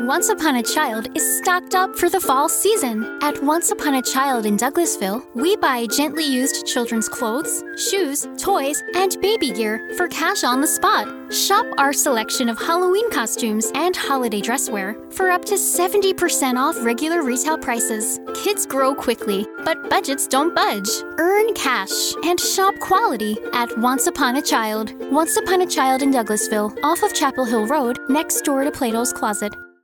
Once Upon a Child is stocked up for the fall season. At Once Upon a Child in Douglasville, we buy gently used children's clothes, shoes, toys, and baby gear for cash on the spot. Shop our selection of Halloween costumes and holiday dresswear for up to 70% off regular retail prices. Kids grow quickly, but budgets don't budge. Earn cash and shop quality at Once Upon a Child. Once Upon a Child in Douglasville, off of Chapel Hill Road, next door to Plato's Closet.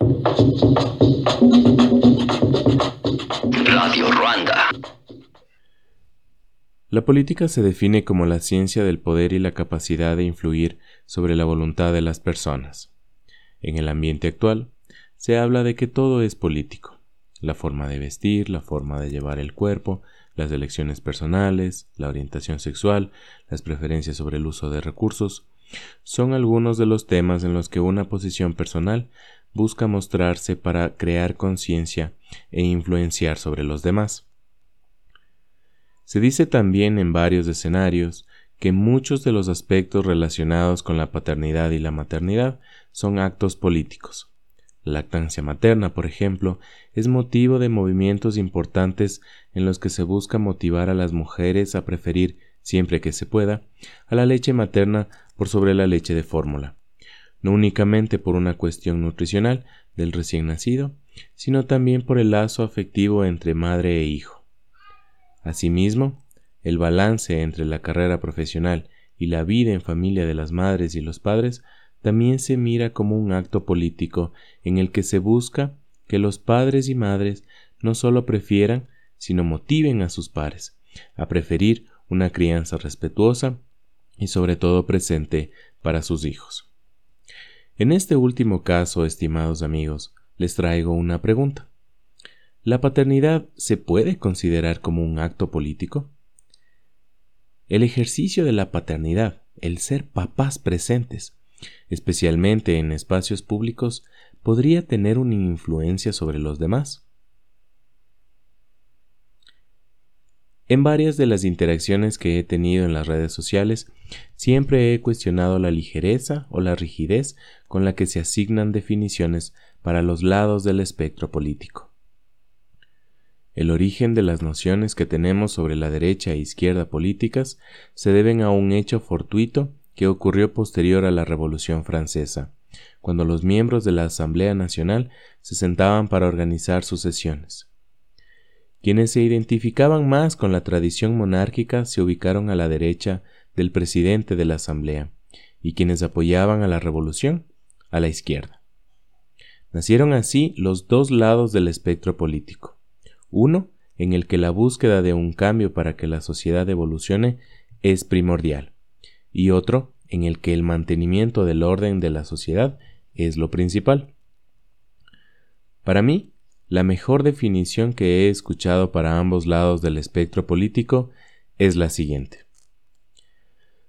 Radio Ruanda. La política se define como la ciencia del poder y la capacidad de influir sobre la voluntad de las personas. En el ambiente actual, se habla de que todo es político. La forma de vestir, la forma de llevar el cuerpo, las elecciones personales, la orientación sexual, las preferencias sobre el uso de recursos, son algunos de los temas en los que una posición personal busca mostrarse para crear conciencia e influenciar sobre los demás. Se dice también en varios escenarios que muchos de los aspectos relacionados con la paternidad y la maternidad son actos políticos. La lactancia materna, por ejemplo, es motivo de movimientos importantes en los que se busca motivar a las mujeres a preferir, siempre que se pueda, a la leche materna por sobre la leche de fórmula no únicamente por una cuestión nutricional del recién nacido, sino también por el lazo afectivo entre madre e hijo. Asimismo, el balance entre la carrera profesional y la vida en familia de las madres y los padres también se mira como un acto político en el que se busca que los padres y madres no solo prefieran, sino motiven a sus pares a preferir una crianza respetuosa y sobre todo presente para sus hijos. En este último caso, estimados amigos, les traigo una pregunta. ¿La paternidad se puede considerar como un acto político? El ejercicio de la paternidad, el ser papás presentes, especialmente en espacios públicos, podría tener una influencia sobre los demás. En varias de las interacciones que he tenido en las redes sociales, siempre he cuestionado la ligereza o la rigidez con la que se asignan definiciones para los lados del espectro político. El origen de las nociones que tenemos sobre la derecha e izquierda políticas se deben a un hecho fortuito que ocurrió posterior a la Revolución Francesa, cuando los miembros de la Asamblea Nacional se sentaban para organizar sus sesiones. Quienes se identificaban más con la tradición monárquica se ubicaron a la derecha del presidente de la Asamblea, y quienes apoyaban a la revolución a la izquierda. Nacieron así los dos lados del espectro político, uno en el que la búsqueda de un cambio para que la sociedad evolucione es primordial, y otro en el que el mantenimiento del orden de la sociedad es lo principal. Para mí, la mejor definición que he escuchado para ambos lados del espectro político es la siguiente.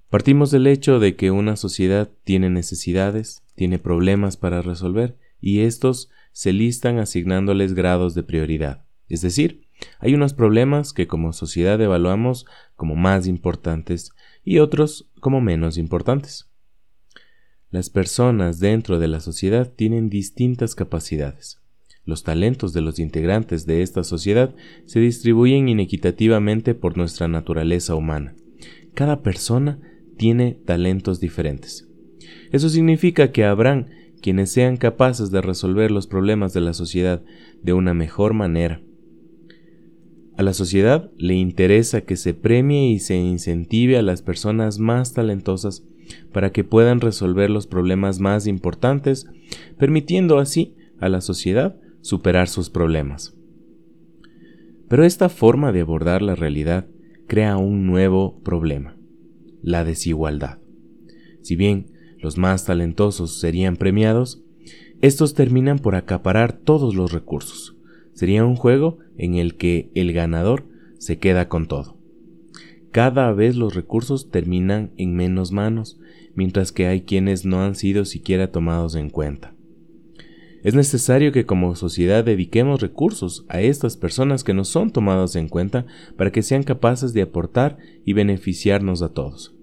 Partimos del hecho de que una sociedad tiene necesidades, tiene problemas para resolver, y estos se listan asignándoles grados de prioridad. Es decir, hay unos problemas que como sociedad evaluamos como más importantes y otros como menos importantes. Las personas dentro de la sociedad tienen distintas capacidades. Los talentos de los integrantes de esta sociedad se distribuyen inequitativamente por nuestra naturaleza humana. Cada persona tiene talentos diferentes. Eso significa que habrán quienes sean capaces de resolver los problemas de la sociedad de una mejor manera. A la sociedad le interesa que se premie y se incentive a las personas más talentosas para que puedan resolver los problemas más importantes, permitiendo así a la sociedad superar sus problemas. Pero esta forma de abordar la realidad crea un nuevo problema, la desigualdad. Si bien los más talentosos serían premiados, estos terminan por acaparar todos los recursos. Sería un juego en el que el ganador se queda con todo. Cada vez los recursos terminan en menos manos, mientras que hay quienes no han sido siquiera tomados en cuenta. Es necesario que como sociedad dediquemos recursos a estas personas que no son tomadas en cuenta para que sean capaces de aportar y beneficiarnos a todos.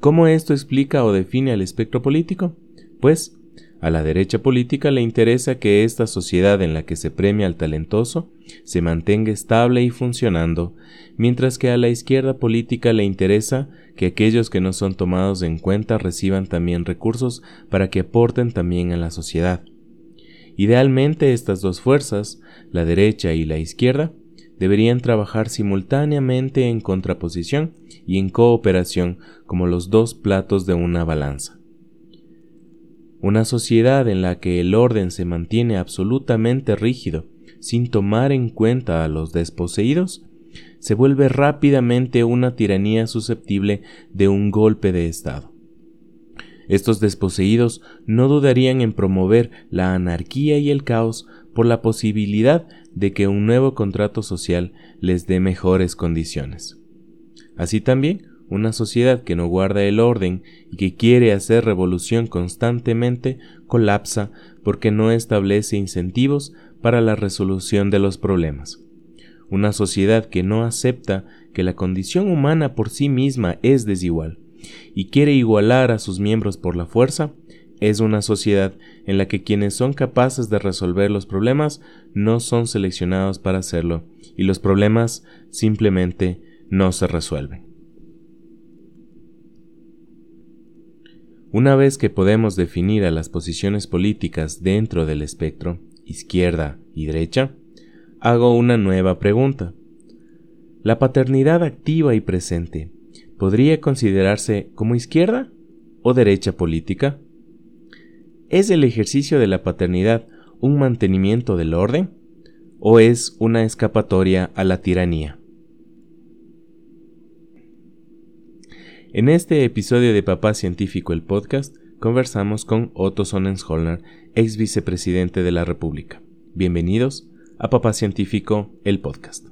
¿Cómo esto explica o define al espectro político? Pues, a la derecha política le interesa que esta sociedad en la que se premia al talentoso se mantenga estable y funcionando, mientras que a la izquierda política le interesa que aquellos que no son tomados en cuenta reciban también recursos para que aporten también a la sociedad. Idealmente estas dos fuerzas, la derecha y la izquierda, deberían trabajar simultáneamente en contraposición y en cooperación como los dos platos de una balanza. Una sociedad en la que el orden se mantiene absolutamente rígido, sin tomar en cuenta a los desposeídos, se vuelve rápidamente una tiranía susceptible de un golpe de Estado. Estos desposeídos no dudarían en promover la anarquía y el caos por la posibilidad de que un nuevo contrato social les dé mejores condiciones. Así también, una sociedad que no guarda el orden y que quiere hacer revolución constantemente colapsa porque no establece incentivos para la resolución de los problemas. Una sociedad que no acepta que la condición humana por sí misma es desigual y quiere igualar a sus miembros por la fuerza, es una sociedad en la que quienes son capaces de resolver los problemas no son seleccionados para hacerlo y los problemas simplemente no se resuelven. Una vez que podemos definir a las posiciones políticas dentro del espectro, izquierda y derecha, hago una nueva pregunta. ¿La paternidad activa y presente podría considerarse como izquierda o derecha política? ¿Es el ejercicio de la paternidad un mantenimiento del orden o es una escapatoria a la tiranía? En este episodio de Papá Científico el podcast, conversamos con Otto Sonnenscholner, ex vicepresidente de la República. Bienvenidos a Papá Científico, el podcast.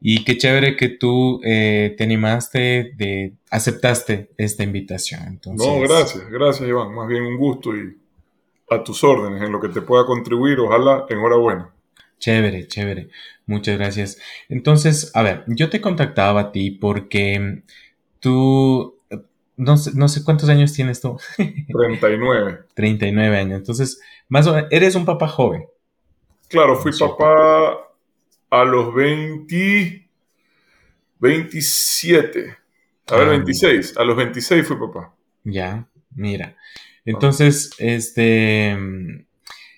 Y qué chévere que tú eh, te animaste, de, aceptaste esta invitación. No, gracias, gracias Iván. Más bien un gusto y a tus órdenes en lo que te pueda contribuir. Ojalá, enhorabuena. Chévere, chévere. Muchas gracias. Entonces, a ver, yo te contactaba a ti porque tú, no sé, no sé cuántos años tienes tú. 39. 39 años. Entonces, más o menos, eres un papá joven. Claro, fui papá a los 20, 27. A ver, 26. Ah, a los 26 fui papá. Ya, mira. Entonces, este...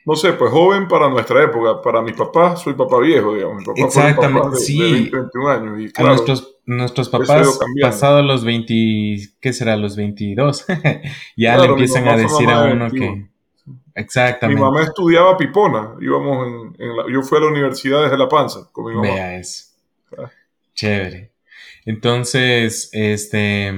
No sé, pues joven para nuestra época. Para mi papá, soy papá viejo, digamos. Mi papá Exactamente, papá de, sí. 21 años. Y, claro, a nuestros, nuestros papás, pasados los 20, ¿qué será? Los 22, ya le empiezan a decir a uno que... Exactamente. Mi mamá estudiaba pipona. Íbamos en, yo fui a la universidad desde La Panza con mi mamá. Vea eso. Ah. Chévere. Entonces, este,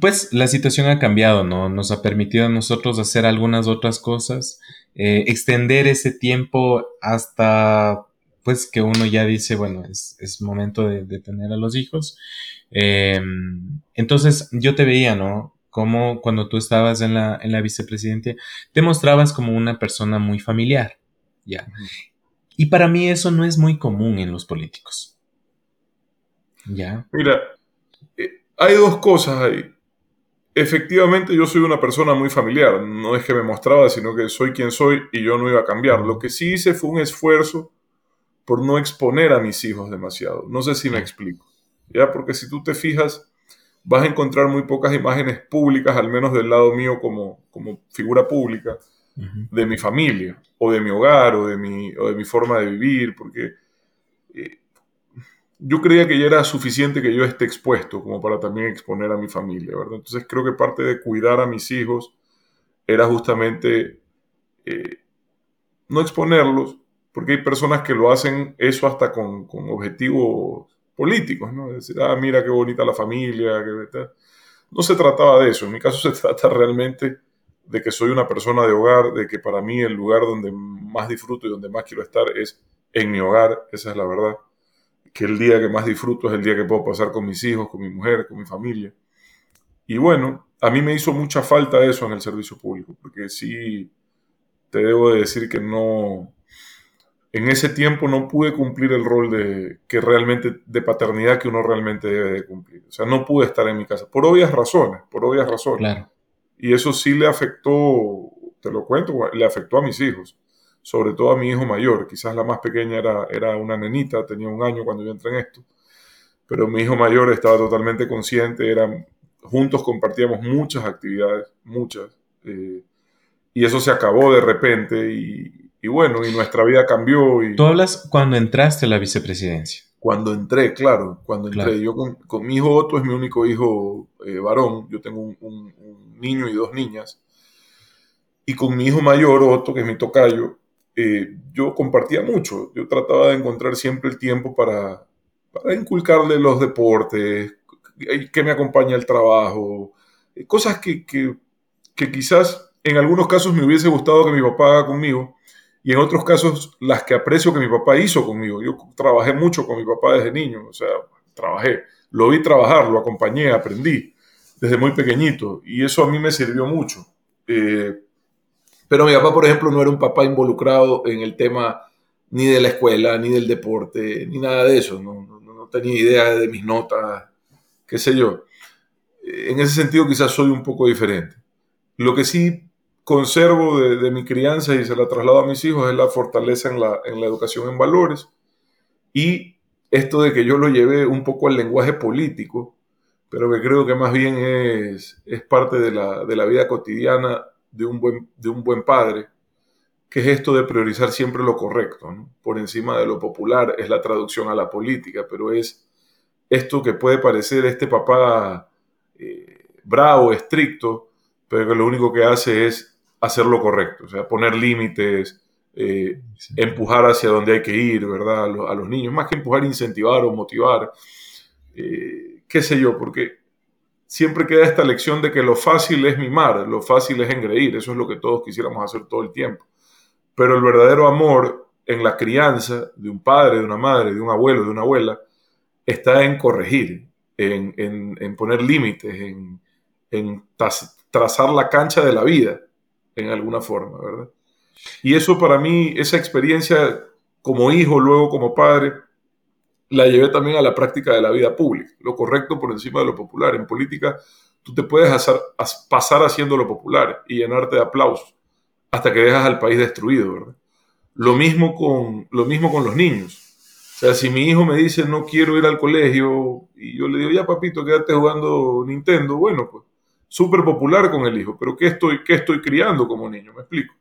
pues la situación ha cambiado, ¿no? Nos ha permitido a nosotros hacer algunas otras cosas, eh, extender ese tiempo hasta, pues, que uno ya dice, bueno, es, momento de, tener a los hijos. Em, entonces, yo te veía, ¿no? como cuando tú estabas en la, en la vicepresidencia, te mostrabas como una persona muy familiar. ¿Ya? Y para mí eso no es muy común en los políticos. ¿Ya? Mira, eh, hay dos cosas ahí. Efectivamente, yo soy una persona muy familiar. No es que me mostraba, sino que soy quien soy y yo no iba a cambiar. Lo que sí hice fue un esfuerzo por no exponer a mis hijos demasiado. No sé si me explico. ¿Ya? Porque si tú te fijas, vas a encontrar muy pocas imágenes públicas, al menos del lado mío como, como figura pública, de mi familia, o de mi hogar, o de mi, o de mi forma de vivir, porque eh, yo creía que ya era suficiente que yo esté expuesto como para también exponer a mi familia, ¿verdad? Entonces creo que parte de cuidar a mis hijos era justamente eh, no exponerlos, porque hay personas que lo hacen eso hasta con, con objetivos políticos, ¿no? Decir, ah, mira qué bonita la familia, que... No se trataba de eso, en mi caso se trata realmente de que soy una persona de hogar, de que para mí el lugar donde más disfruto y donde más quiero estar es en mi hogar, esa es la verdad. Que el día que más disfruto es el día que puedo pasar con mis hijos, con mi mujer, con mi familia. Y bueno, a mí me hizo mucha falta eso en el servicio público, porque sí te debo de decir que no, en ese tiempo no pude cumplir el rol de que realmente de paternidad que uno realmente debe de cumplir. O sea, no pude estar en mi casa por obvias razones, por obvias razones. Claro. Y eso sí le afectó, te lo cuento, le afectó a mis hijos, sobre todo a mi hijo mayor. Quizás la más pequeña era, era una nenita, tenía un año cuando yo entré en esto, pero mi hijo mayor estaba totalmente consciente, eran, juntos compartíamos muchas actividades, muchas, eh, y eso se acabó de repente y, y, bueno, y nuestra vida cambió. Y, Tú hablas cuando entraste a la vicepresidencia. Cuando entré, claro, cuando entré. Yo con, mi hijo Otto es mi único hijo eh, varón, yo tengo un, niño y dos niñas. Y con mi hijo mayor, Otto, que es mi tocayo, eh, yo compartía mucho. Yo trataba de encontrar siempre el tiempo para, para inculcarle los deportes, que me acompañe al trabajo, eh, cosas que, que, que quizás en algunos casos me hubiese gustado que mi papá haga conmigo, y en otros casos las que aprecio que mi papá hizo conmigo. Yo trabajé mucho con mi papá desde niño, o sea, trabajé, lo vi trabajar, lo acompañé, aprendí desde muy pequeñito y eso a mí me sirvió mucho. Eh, pero mi papá, por ejemplo, no era un papá involucrado en el tema ni de la escuela, ni del deporte, ni nada de eso. No, no, no tenía idea de mis notas, qué sé yo. En ese sentido quizás soy un poco diferente. Lo que sí conservo de, mi crianza y se la traslado a mis hijos es la fortaleza en la, educación en valores. Y esto de que yo lo llevé un poco al lenguaje político, pero que creo que más bien es, parte de la, vida cotidiana de un, buen, de un buen padre, que es esto de priorizar siempre lo correcto, por encima de lo popular, es la traducción a la política, pero es esto que puede parecer este papá eh, bravo, estricto, pero que lo único que hace es hacer lo correcto, o sea, poner límites, eh, empujar hacia donde hay que ir, ¿verdad? A, los niños, más que empujar, incentivar o motivar, eh, qué sé yo, porque siempre queda esta lección de que lo fácil es mimar, lo fácil es engreír, eso es lo que todos quisiéramos hacer todo el tiempo. Pero el verdadero amor en la crianza de un padre, de una madre, de un abuelo, de una abuela, está en corregir, en, poner límites, en, en trazar la cancha de la vida en alguna forma, ¿verdad? Y eso para mí, esa experiencia como hijo, luego como padre, la llevé también a la práctica de la vida pública, lo correcto por encima de lo popular. En política, tú te puedes pasar haciendo lo popular y llenarte de aplausos hasta que dejas al país destruido, ¿verdad? Lo mismo con, lo mismo con los niños. O sea, si mi hijo me dice no quiero ir al colegio y yo le digo, ya papito, quédate jugando Nintendo, bueno, pues súper popular con el hijo, pero ¿qué estoy, qué estoy criando como niño? ¿Me explico?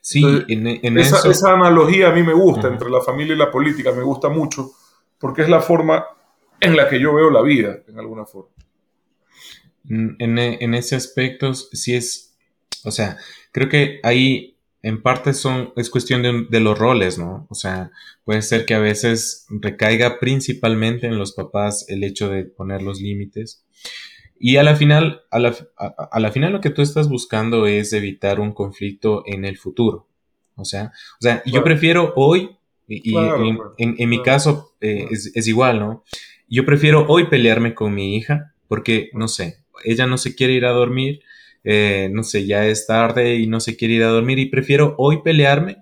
Sí, en, esa, esa, analogía a mí me gusta entre la familia y la política, me gusta mucho, porque es la forma en la que yo veo la vida, en alguna forma. En, ese aspecto, sí es, o sea, creo que ahí en parte son, es cuestión de, de, los roles, ¿no? O sea, puede ser que a veces recaiga principalmente en los papás el hecho de poner los límites y a la final, a la, a, la final lo que tú estás buscando es evitar un conflicto en el futuro. O sea, o sea yo prefiero hoy, y, en, mi caso eh, es, es, igual, ¿no? Yo prefiero hoy pelearme con mi hija porque, no sé, ella no se quiere ir a dormir, eh, no sé, ya es tarde y no se quiere ir a dormir y prefiero hoy pelearme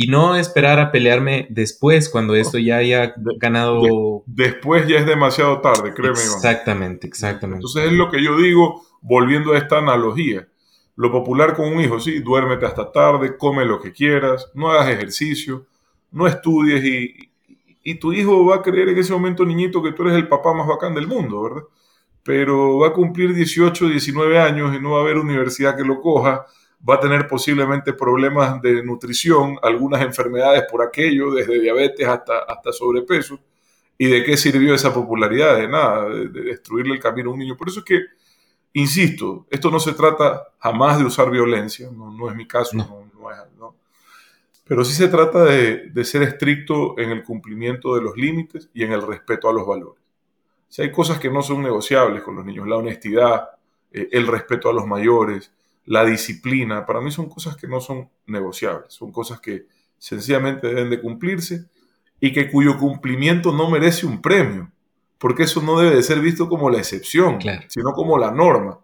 y no esperar a pelearme después cuando esto ya haya ganado. después ya es demasiado tarde, créeme. Exactamente, exactamente. Entonces es lo que yo digo, volviendo a esta analogía. Lo popular con un hijo, sí, duérmete hasta tarde, come lo que quieras, no hagas ejercicio, no estudies y, y tu hijo va a creer en ese momento, niñito, que tú eres el papá más bacán del mundo, ¿verdad? pero va a cumplir 18, 19 años y no va a haber universidad que lo coja, va a tener posiblemente problemas de nutrición, algunas enfermedades por aquello, desde diabetes hasta, hasta sobrepeso. ¿Y de qué sirvió esa popularidad? De nada, de, destruirle el camino a un niño. Por eso es que, insisto, esto no se trata jamás de usar violencia, no, es mi caso, no. No, pero sí se trata de, de, ser estricto en el cumplimiento de los límites y en el respeto a los valores. Si hay cosas que no son negociables con los niños, la honestidad, eh, el respeto a los mayores, la disciplina, para mí son cosas que no son negociables, son cosas que sencillamente deben de cumplirse y que cuyo cumplimiento no merece un premio, porque eso no debe de ser visto como la excepción, sino como la norma.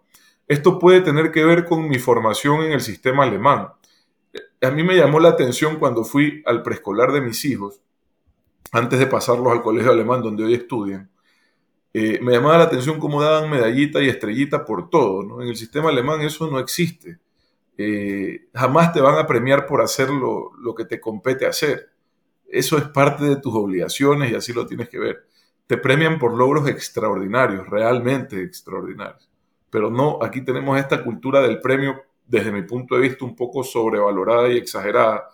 Esto puede tener que ver con mi formación en el sistema alemán. A mí me llamó la atención cuando fui al preescolar de mis hijos, antes de pasarlos al colegio alemán donde hoy estudian, eh, me llamaba la atención cómo daban medallita y estrellita por todo. ¿no? En el sistema alemán eso no existe. Eh, jamás te van a premiar por hacer lo, que te compete hacer. Eso es parte de tus obligaciones y así lo tienes que ver. Te premian por logros extraordinarios, realmente extraordinarios. Pero no, aquí tenemos esta cultura del premio, desde mi punto de vista, un poco sobrevalorada y exagerada,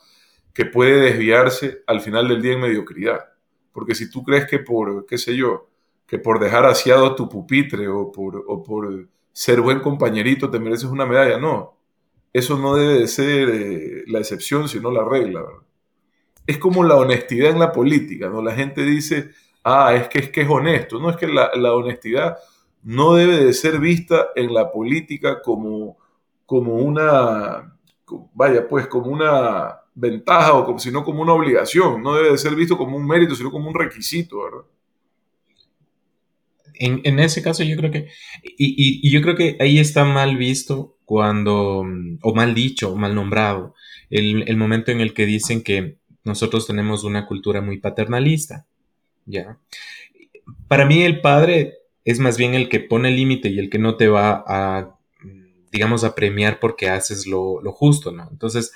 que puede desviarse al final del día en mediocridad. Porque si tú crees que por, qué sé yo, que por dejar aseado tu pupitre o por, por ser buen compañerito te mereces una medalla. No, eso no debe de ser eh, la excepción, sino la regla. Es como la honestidad en la política, ¿no? La gente dice, ah, es que es, que es honesto. No, es que la, honestidad no debe de ser vista en la política como, como una, vaya, pues como una ventaja o como, sino como una obligación. No debe de ser visto como un mérito, sino como un requisito, ¿verdad? En, ese caso yo creo que, y, yo creo que ahí está mal visto cuando, o mal dicho, o mal nombrado, el, momento en el que dicen que nosotros tenemos una cultura muy paternalista, ¿ya? Para mí el padre es más bien el que pone límite y el que no te va a, digamos, a premiar porque haces lo, lo justo, ¿no? Entonces,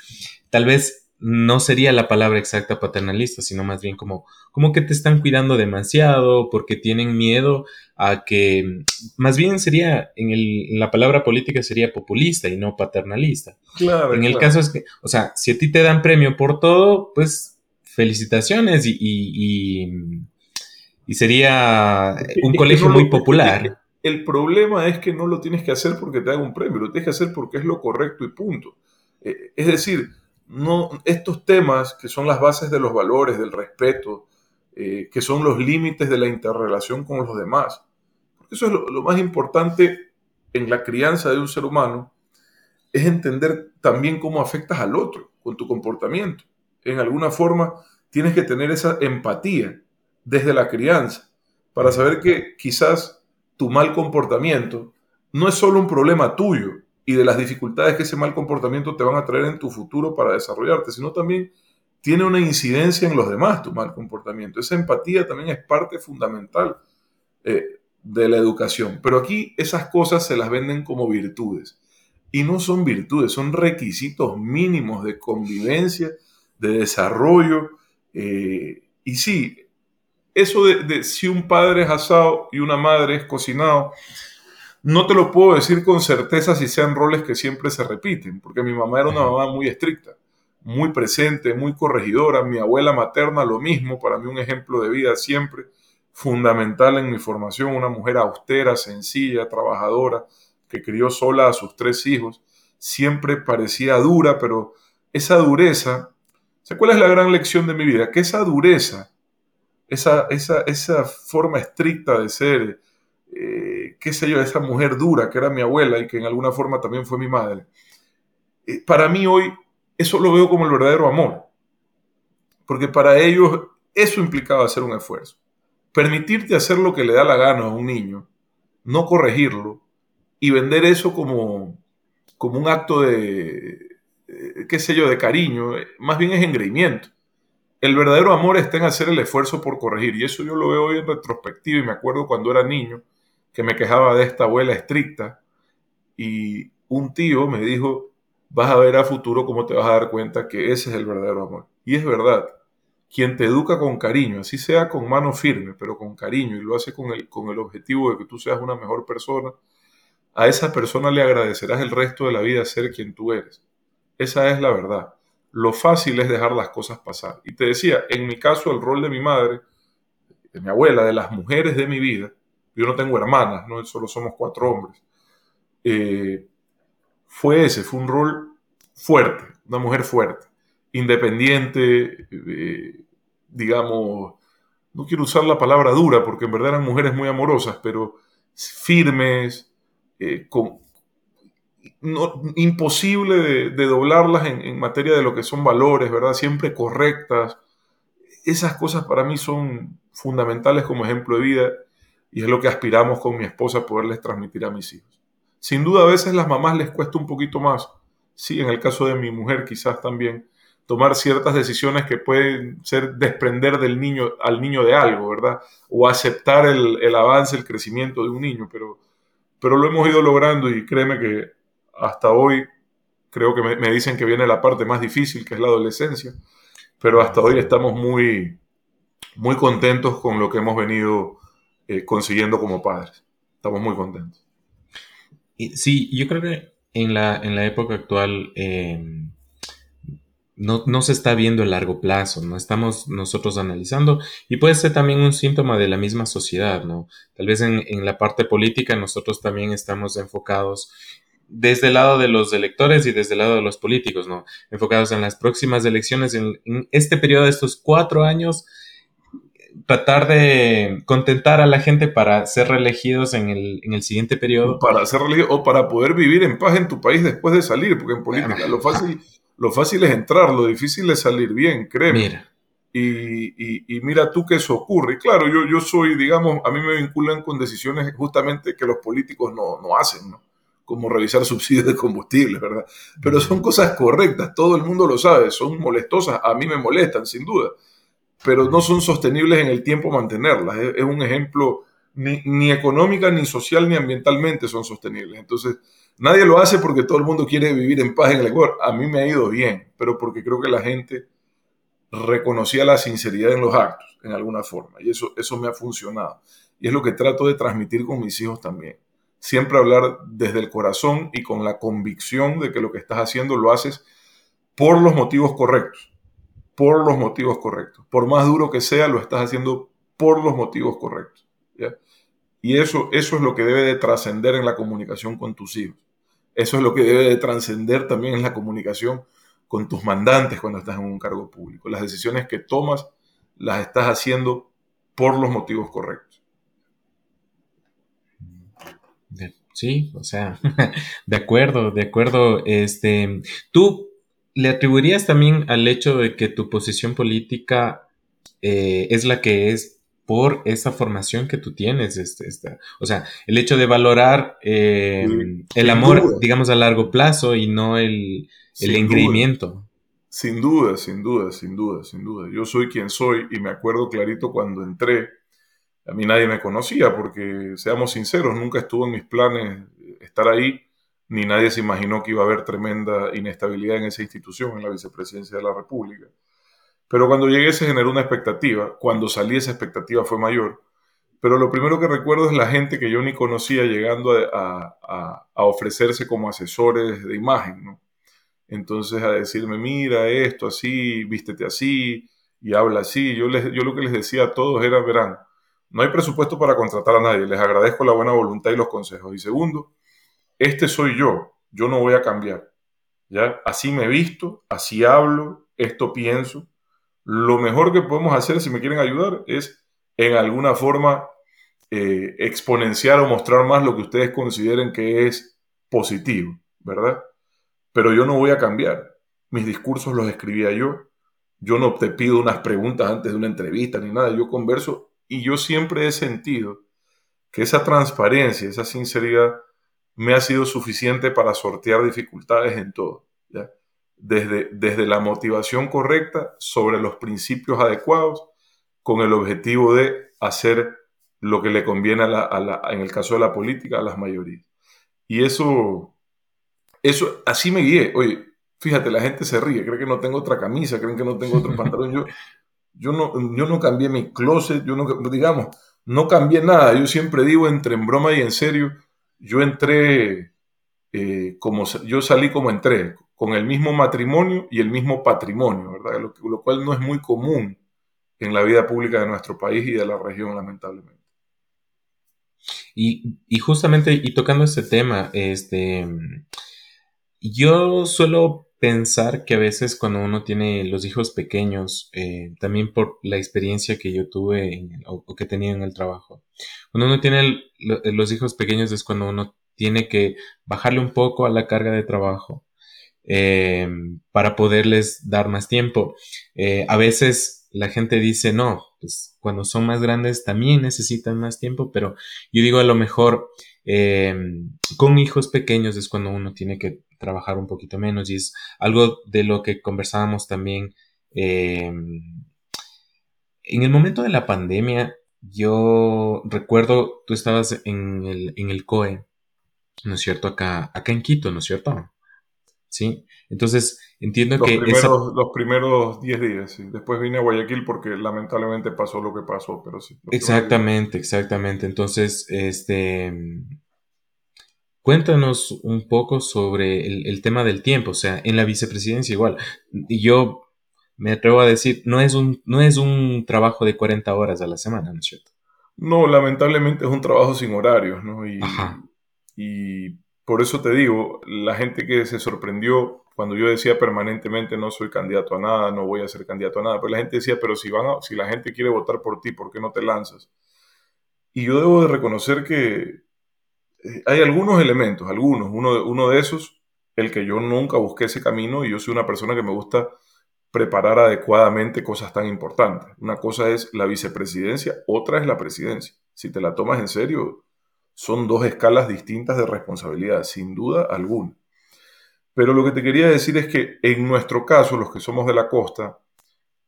tal vez no sería la palabra exacta paternalista, sino más bien como, como que te están cuidando demasiado porque tienen miedo a que, más bien sería, en, el, la palabra política sería populista y no paternalista. Claro. En el caso es que, o sea, si a ti te dan premio por todo, pues felicitaciones y, y, sería un colegio muy popular. El problema es que no lo tienes que hacer porque te haga un premio, lo tienes que hacer porque es lo correcto y punto. Eh, es decir, no, estos temas que son las bases de los valores, del respeto, eh, que son los límites de la interrelación con los demás. Eso es lo, más importante en la crianza de un ser humano, es entender también cómo afectas al otro con tu comportamiento. En alguna forma tienes que tener esa empatía desde la crianza para saber que quizás tu mal comportamiento no es solo un problema tuyo, y de las dificultades que ese mal comportamiento te van a traer en tu futuro para desarrollarte, sino también tiene una incidencia en los demás tu mal comportamiento. Esa empatía también es parte fundamental eh, de la educación. Pero aquí esas cosas se las venden como virtudes. Y no son virtudes, son requisitos mínimos de convivencia, de desarrollo. Eh, y sí, eso de, de, si un padre es asado y una madre es cocinado, no te lo puedo decir con certeza si sean roles que siempre se repiten, porque mi mamá era una mamá muy estricta, muy presente, muy corregidora. Mi abuela materna lo mismo, para mí un ejemplo de vida siempre, fundamental en mi formación, una mujer austera, sencilla, trabajadora, que crió sola a sus tres hijos. Siempre parecía dura, pero esa dureza, ¿cuál es la gran lección de mi vida? Que esa dureza, esa, esa, esa forma estricta de ser, eh, qué sé yo, esa mujer dura que era mi abuela y que en alguna forma también fue mi madre, eh, para mí hoy eso lo veo como el verdadero amor. Porque para ellos eso implicaba hacer un esfuerzo. Permitirte hacer lo que le da la gana a un niño, no corregirlo y vender eso como, como un acto de, eh, qué sé yo, de cariño, más bien es engreimiento. El verdadero amor está en hacer el esfuerzo por corregir y eso yo lo veo hoy en retrospectiva y me acuerdo cuando era niño que me quejaba de esta abuela estricta y un tío me dijo, vas a ver a futuro cómo te vas a dar cuenta que ese es el verdadero amor. Y es verdad. quien te educa con cariño, así sea con mano firme, pero con cariño, y lo hace con el, con el objetivo de que tú seas una mejor persona, a esa persona le agradecerás el resto de la vida ser quien tú eres. Esa es la verdad. Lo fácil es dejar las cosas pasar. Y te decía, en mi caso, el rol de mi madre, de mi abuela, de las mujeres de mi vida, yo no tengo hermanas, no solo somos cuatro hombres, eh, fue ese, fue un rol fuerte, una mujer fuerte, independiente, eh, digamos, no quiero usar la palabra dura porque en verdad eran mujeres muy amorosas, pero firmes, eh, con, imposible de, doblarlas en, en, materia de lo que son valores, ¿verdad? Siempre correctas. Esas cosas para mí son fundamentales como ejemplo de vida y es lo que aspiramos con mi esposa poderles transmitir a mis hijos. Sin duda a veces las mamás les cuesta un poquito más, sí, en el caso de mi mujer quizás también, tomar ciertas decisiones que pueden ser desprender del niño al niño de algo, ¿verdad? O aceptar el, avance, el crecimiento de un niño, pero, pero lo hemos ido logrando y créeme que hasta hoy creo que me, dicen que viene la parte más difícil, que es la adolescencia, pero hasta hoy estamos muy, muy contentos con lo que hemos venido eh, consiguiendo como padres. Estamos muy contentos. Sí, yo creo que en la, en la época actual eh, no, se está viendo el largo plazo, no estamos nosotros analizando y puede ser también un síntoma de la misma sociedad, ¿no? Tal vez en, la parte política nosotros también estamos enfocados desde el lado de los electores y desde el lado de los políticos, ¿no? Enfocados en las próximas elecciones, en, este periodo de estos cuatro años, tratar de contentar a la gente para ser reelegidos en el, en el siguiente periodo. Para ser reelegidos o para poder vivir en paz en tu país después de salir, porque en política lo fácil lo fácil es entrar, lo difícil es salir bien, créeme. Mira. Y, mira tú que eso ocurre. claro, yo, yo soy, digamos, a mí me vinculan con decisiones justamente que los políticos no, hacen, ¿no? Como revisar subsidios de combustible, ¿verdad? Pero son cosas correctas, todo el mundo lo sabe, son molestosas, a mí me molestan, sin duda, pero no son sostenibles en el tiempo mantenerlas. Es, un ejemplo, ni, ni económica, ni social, ni ambientalmente son sostenibles. Entonces, Nadie lo hace porque todo el mundo quiere vivir en paz en el Ecuador. A mí me ha ido bien, pero porque creo que la gente reconocía la sinceridad en los actos, en alguna forma. Y eso, eso me ha funcionado. Y es lo que trato de transmitir con mis hijos también. Siempre hablar desde el corazón y con la convicción de que lo que estás haciendo lo haces por los motivos correctos. Por los motivos correctos. Por más duro que sea, lo estás haciendo por los motivos correctos. Y eso, eso es lo que debe de trascender en la comunicación con tus hijos. Eso es lo que debe de trascender también en la comunicación con tus mandantes cuando estás en un cargo público. Las decisiones que tomas las estás haciendo por los motivos correctos. Sí, o sea, de acuerdo, de acuerdo. Este, ¿Tú le atribuirías también al hecho de que tu posición política eh, es la que es por esa formación que tú tienes. Este, o sea, el hecho de valorar eh, el amor, digamos, a largo plazo y no el, el engreimiento. Sin duda, sin duda, sin duda, sin duda. Yo soy quien soy y me acuerdo clarito cuando entré. A mí nadie me conocía porque, seamos sinceros, nunca estuvo en mis planes estar ahí, ni nadie se imaginó que iba a haber tremenda inestabilidad en esa institución, en la vicepresidencia de la República. Pero cuando llegué se generó una expectativa, cuando salí esa expectativa fue mayor. Pero lo primero que recuerdo es la gente que yo ni conocía llegando a, ofrecerse como asesores de imagen, ¿no? Entonces a decirme, mira esto así, vístete así y habla así. Yo, les, yo lo que les decía a todos era, verán, no hay presupuesto para contratar a nadie, les agradezco la buena voluntad y los consejos. Y segundo, este soy yo, yo no voy a cambiar. ¿ya? Así me visto, así hablo, esto pienso lo mejor que podemos hacer, si me quieren ayudar, es en alguna forma eh, exponenciar o mostrar más lo que ustedes consideren que es positivo, ¿verdad? Pero yo no voy a cambiar. Mis discursos los escribía yo. Yo no te pido unas preguntas antes de una entrevista ni nada. Yo converso y yo siempre he sentido que esa transparencia, esa sinceridad me ha sido suficiente para sortear dificultades en todo. ¿ya? desde, desde la motivación correcta sobre los principios adecuados con el objetivo de hacer lo que le conviene a la, en el caso de la política a las mayorías. Y eso, eso, así me guié. Oye, fíjate, la gente se ríe, cree que no tengo otra camisa, creen que no tengo otro pantalón. Yo, Yo no, yo no cambié mi closet, yo no, digamos, no cambié nada. Yo siempre digo, entre en broma y en serio, yo entré eh, como, yo salí como entré, con el mismo matrimonio y el mismo patrimonio, ¿verdad? Lo, cual no es muy común en la vida pública de nuestro país y de la región, lamentablemente. Y, y, justamente, y tocando este tema, este, yo suelo pensar que a veces cuando uno tiene los hijos pequeños, eh, también por la experiencia que yo tuve o, que he tenido en el trabajo, cuando uno tiene los hijos pequeños es cuando uno tiene que bajarle un poco a la carga de trabajo eh, para poderles dar más tiempo. Eh, a veces la gente dice, no, pues cuando son más grandes también necesitan más tiempo, pero yo digo a lo mejor con hijos pequeños es cuando uno tiene que trabajar un poquito menos y es algo de lo que conversábamos también. Em, en el momento de la pandemia, yo recuerdo, tú estabas en el, en el COE, ¿no es cierto? Acá, acá en Quito, ¿no es cierto? Sí, entonces entiendo que... Los primeros 10 días, sí. Después vine a Guayaquil porque lamentablemente pasó lo que pasó, pero sí. Exactamente, exactamente. Entonces, este Cuéntanos un poco sobre el, tema del tiempo, o sea, en la vicepresidencia igual. Y yo me atrevo a decir, no es un, no es un trabajo de 40 horas a la semana, ¿no es cierto? No, lamentablemente es un trabajo sin horarios, ¿no? Y, y por eso te digo, la gente que se sorprendió cuando yo decía permanentemente no soy candidato a nada, no voy a ser candidato a nada, pero la gente decía, pero si, van si la gente quiere votar por ti, ¿por qué no te lanzas? Y yo debo de reconocer que hay algunos elementos, algunos. Uno, uno de esos, el que yo nunca busqué ese camino y yo soy una persona que me gusta preparar adecuadamente cosas tan importantes. Una cosa es la vicepresidencia, otra es la presidencia. Si te la tomas en serio, son dos escalas distintas de responsabilidad, sin duda alguna. Pero lo que te quería decir es que en nuestro caso, los que somos de la costa,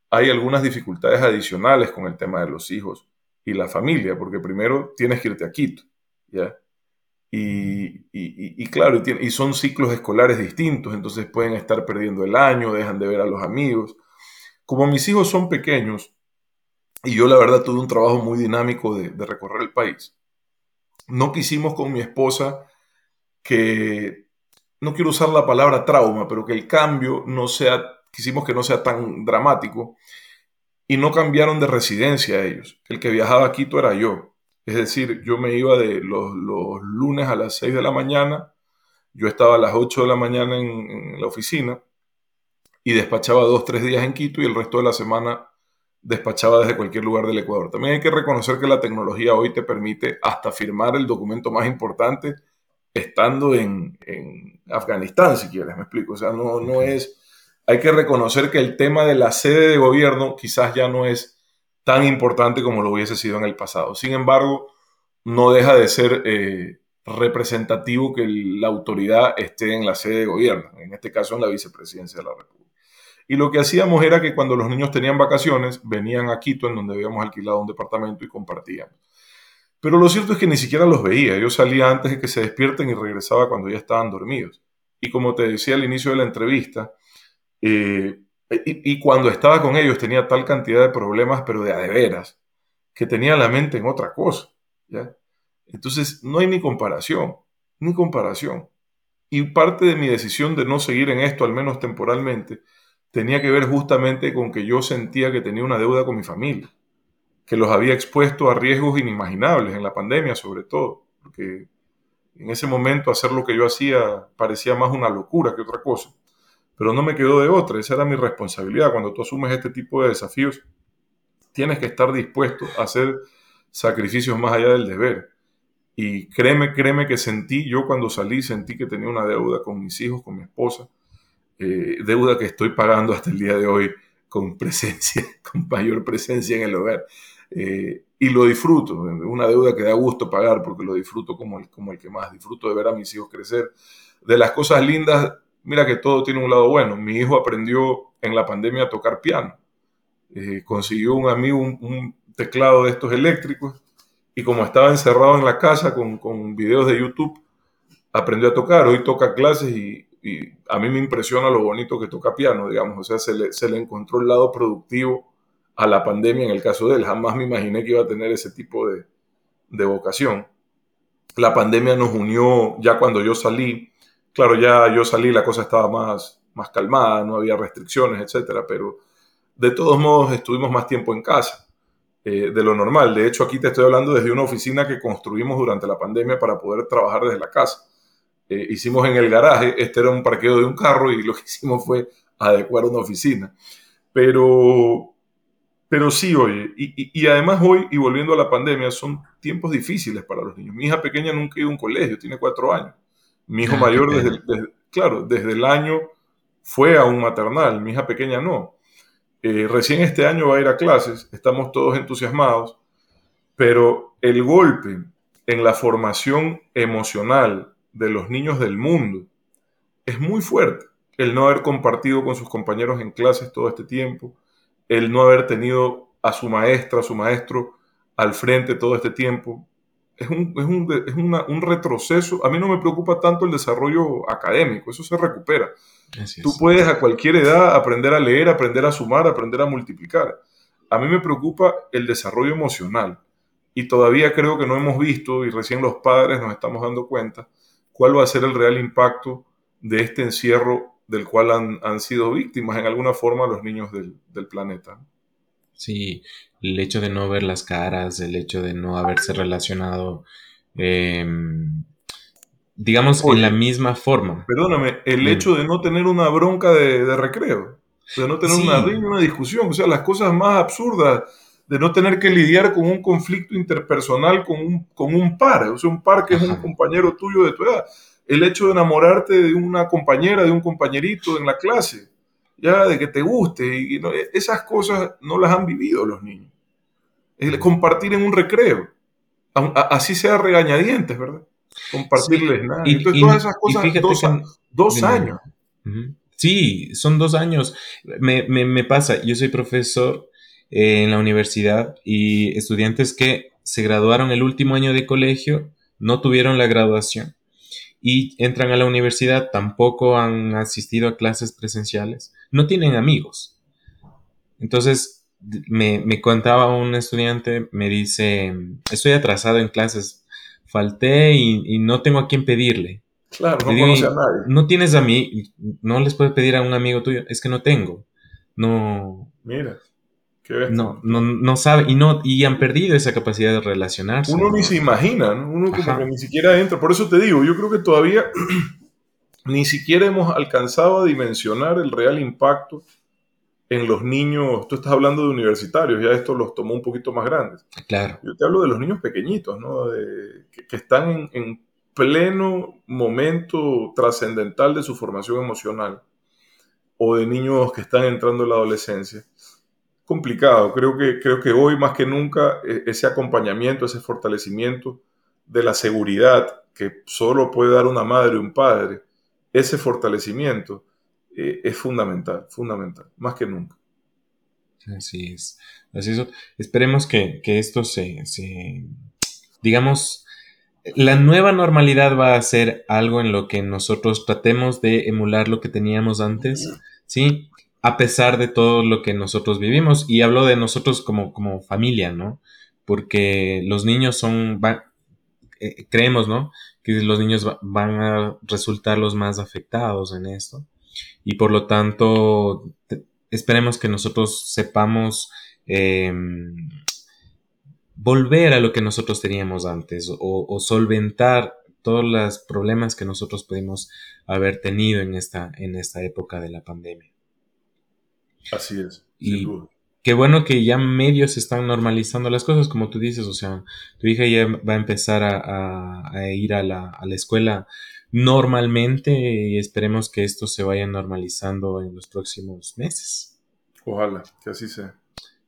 hay algunas dificultades adicionales con el tema de los hijos y la familia, porque primero tienes que irte a Quito, ¿ya? Y, claro, y, son ciclos escolares distintos, entonces pueden estar perdiendo el año, dejan de ver a los amigos. Como mis hijos son pequeños, y yo la verdad tuve un trabajo muy dinámico de, recorrer el país, no quisimos con mi esposa que, no quiero usar la palabra trauma, pero que el cambio no sea, quisimos que no sea tan dramático, y no cambiaron de residencia ellos. El que viajaba a Quito era yo. Es decir, yo me iba de los, lunes a las 6 de la mañana, yo estaba a las 8 de la mañana en, la oficina y despachaba dos, tres días en Quito y el resto de la semana despachaba desde cualquier lugar del Ecuador. También hay que reconocer que la tecnología hoy te permite hasta firmar el documento más importante estando en, Afganistán, si quieres, me explico. O sea, no, no es... Hay que reconocer que el tema de la sede de gobierno quizás ya no es tan importante como lo hubiese sido en el pasado. Sin embargo, no deja de ser eh, representativo que la autoridad esté en la sede de gobierno, en este caso en la vicepresidencia de la República. Y lo que hacíamos era que cuando los niños tenían vacaciones, venían a Quito, en donde habíamos alquilado un departamento y compartíamos. Pero lo cierto es que ni siquiera los veía. Yo salía antes de que se despierten y regresaba cuando ya estaban dormidos. Y como te decía al inicio de la entrevista, eh, y, cuando estaba con ellos tenía tal cantidad de problemas, pero de a de veras, que tenía la mente en otra cosa. Entonces, no hay ni comparación, ni comparación. Y parte de mi decisión de no seguir en esto, al menos temporalmente, tenía que ver justamente con que yo sentía que tenía una deuda con mi familia, que los había expuesto a riesgos inimaginables en la pandemia sobre todo, porque en ese momento hacer lo que yo hacía parecía más una locura que otra cosa pero no me quedó de otra, esa era mi responsabilidad. Cuando tú asumes este tipo de desafíos, tienes que estar dispuesto a hacer sacrificios más allá del deber. Y créeme, créeme que sentí, yo cuando salí sentí que tenía una deuda con mis hijos, con mi esposa, eh, deuda que estoy pagando hasta el día de hoy con presencia, con mayor presencia en el hogar. Eh, y lo disfruto, una deuda que da gusto pagar porque lo disfruto como el, como el que más, disfruto de ver a mis hijos crecer. De las cosas lindas mira que todo tiene un lado bueno. Mi hijo aprendió en la pandemia a tocar piano. Eh, consiguió un amigo un, teclado de estos eléctricos y como estaba encerrado en la casa con, con videos de YouTube, aprendió a tocar. Hoy toca clases y, a mí me impresiona lo bonito que toca piano, digamos. O sea, se le, se le encontró el lado productivo a la pandemia en el caso de él. Jamás me imaginé que iba a tener ese tipo de, de vocación. La pandemia nos unió ya cuando yo salí. Claro, ya yo salí, la cosa estaba más, más calmada, no había restricciones, etcétera, pero de todos modos estuvimos más tiempo en casa eh, de lo normal. De hecho, aquí te estoy hablando desde una oficina que construimos durante la pandemia para poder trabajar desde la casa. Eh, hicimos en el garaje, este era un parqueo de un carro y lo que hicimos fue adecuar una oficina. Pero, pero sí, oye, y, y, además hoy, y volviendo a la pandemia, son tiempos difíciles para los niños. Mi hija pequeña nunca ido a un colegio, tiene cuatro años. Mi hijo ah, mayor, desde, claro, desde el año fue a un maternal, mi hija pequeña no. Eh, recién este año va a ir a clases, estamos todos entusiasmados, pero el golpe en la formación emocional de los niños del mundo es muy fuerte. El no haber compartido con sus compañeros en clases todo este tiempo, el no haber tenido a su maestra, a su maestro al frente todo este tiempo, es, un, es, un, es un, retroceso. A mí no me preocupa tanto el desarrollo académico, eso se recupera. Tú puedes a cualquier edad aprender a leer, aprender a sumar, aprender a multiplicar. A mí me preocupa el desarrollo emocional y todavía creo que no hemos visto, y recién los padres nos estamos dando cuenta, cuál va a ser el real impacto de este encierro del cual han, han sido víctimas en alguna forma los niños del, del, planeta. Sí, el hecho de no ver las caras, el hecho de no haberse relacionado, eh, digamos, en la misma forma. Perdóname, el hecho de no tener una bronca de, de recreo, de no tener una, una discusión, o sea, las cosas más absurdas de no tener que lidiar con un conflicto interpersonal con un, con un par, o sea, un par que es un compañero tuyo de tu edad. El hecho de enamorarte de una compañera, de un compañerito en la clase, ya de que te guste, y, esas cosas no las han vivido los niños. El compartir en un recreo, así sea regañadientes, ¿verdad? Compartirles nada. Y, Entonces, todas esas cosas, dos, años. Sí, son dos años. Me, me, me pasa, yo soy profesor eh, en la universidad y estudiantes que se graduaron el último año de colegio no tuvieron la graduación y entran a la universidad, tampoco han asistido a clases presenciales, no tienen amigos. Entonces, me, me contaba un estudiante, me dice, estoy atrasado en clases, falté y, no tengo a quién pedirle. Claro, no conoce a nadie. No tienes a mí, no les puedes pedir a un amigo tuyo, es que no tengo. No. Mira. No, no, no sabe y no y han perdido esa capacidad de relacionarse. Uno ni se imagina, uno como que ni siquiera entra. Por eso te digo, yo creo que todavía ni siquiera hemos alcanzado a dimensionar el real impacto en los niños. Tú estás hablando de universitarios, ya esto los tomó un poquito más grandes. Claro. Yo te hablo de los niños pequeñitos, ¿no? De, que, están en, en pleno momento trascendental de su formación emocional o de niños que están entrando en la adolescencia complicado. Creo que, creo que hoy más que nunca e, ese acompañamiento, ese fortalecimiento de la seguridad que solo puede dar una madre o un padre, ese fortalecimiento eh, es fundamental, fundamental, más que nunca. Así es. Así es. Esperemos que, esto se, se, digamos, la nueva normalidad va a ser algo en lo que nosotros tratemos de emular lo que teníamos antes, ¿sí? a pesar de todo lo que nosotros vivimos. Y hablo de nosotros como, como familia, ¿no? Porque los niños son, eh, creemos, ¿no? Que los niños van a resultar los más afectados en esto. Y por lo tanto, esperemos que nosotros sepamos em, volver a lo que nosotros teníamos antes o, o solventar todos los problemas que nosotros pudimos haber tenido en esta, en esta época de la pandemia. Así es. Y qué bueno que ya medio se están normalizando las cosas, como tú dices, o sea, tu hija ya va a empezar a, ir a la, a la, escuela normalmente y esperemos que esto se vaya normalizando en los próximos meses. Ojalá, que así sea.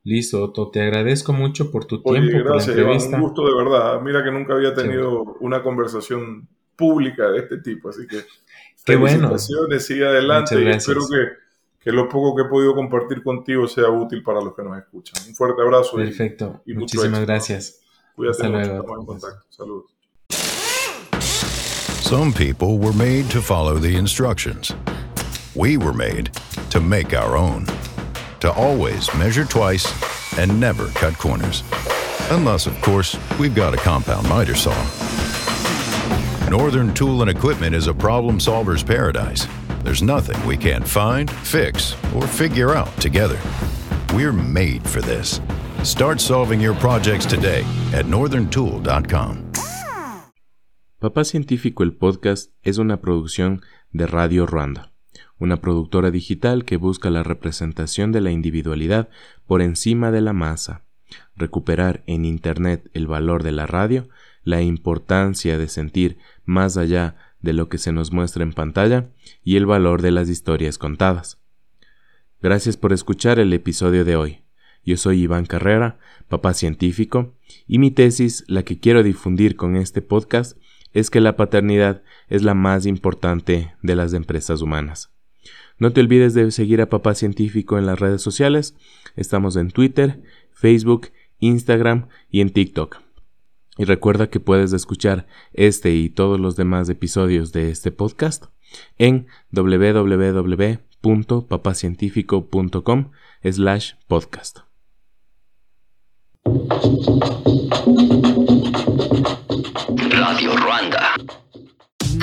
Listo, Otto, te agradezco mucho por tu tiempo. Gracias, por la un gusto de verdad. Mira que nunca había tenido una conversación pública de este tipo, así que qué bueno. Sigue adelante y espero que que lo poco que he podido compartir contigo sea útil para los que nos escuchan. Un fuerte abrazo. Perfecto. Y, Muchísimas gracias. Cuídate Hasta mucho. Estamos en contacto. Saludos. Some people were made to follow the instructions. We were made to make our own. To always measure twice and never cut corners. Unless, of course, we've got a compound miter saw. Northern Tool and Equipment is a problem solver's paradise. There's nothing we can't find, fix, or figure out together. We're made for this. Start solving your projects today at northerntool.com. Papá Científico el podcast es una producción de Radio Ruanda, una productora digital que busca la representación de la individualidad por encima de la masa, recuperar en Internet el valor de la radio, la importancia de sentir más allá de lo que se nos muestra en pantalla y el valor de las historias contadas. Gracias por escuchar el episodio de hoy. Yo soy Iván Carrera, papá científico, y mi tesis, la que quiero difundir con este podcast, es que la paternidad es la más importante de las empresas humanas. No te olvides de seguir a Papá Científico en las redes sociales. Estamos en Twitter, Facebook, Instagram y en TikTok. Y recuerda que puedes escuchar este y todos los demás episodios de este podcast en www.papacientifico.com slash podcast. Radio Ruanda.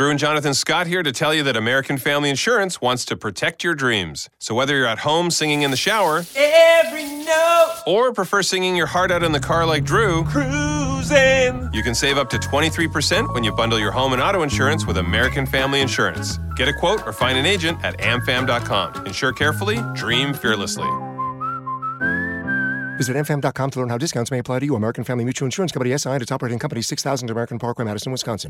Drew and Jonathan Scott here to tell you that American Family Insurance wants to protect your dreams. So whether you're at home singing in the shower, Every note or prefer singing your heart out in the car like Drew, cruising. you can save up to 23% when you bundle your home and auto insurance with American Family Insurance. Get a quote or find an agent at amfam.com. Insure carefully, dream fearlessly. Visit mfam.com to learn how discounts may apply to you. American Family Mutual Insurance Company SI and its operating company 6000 American Parkway, Madison, Wisconsin.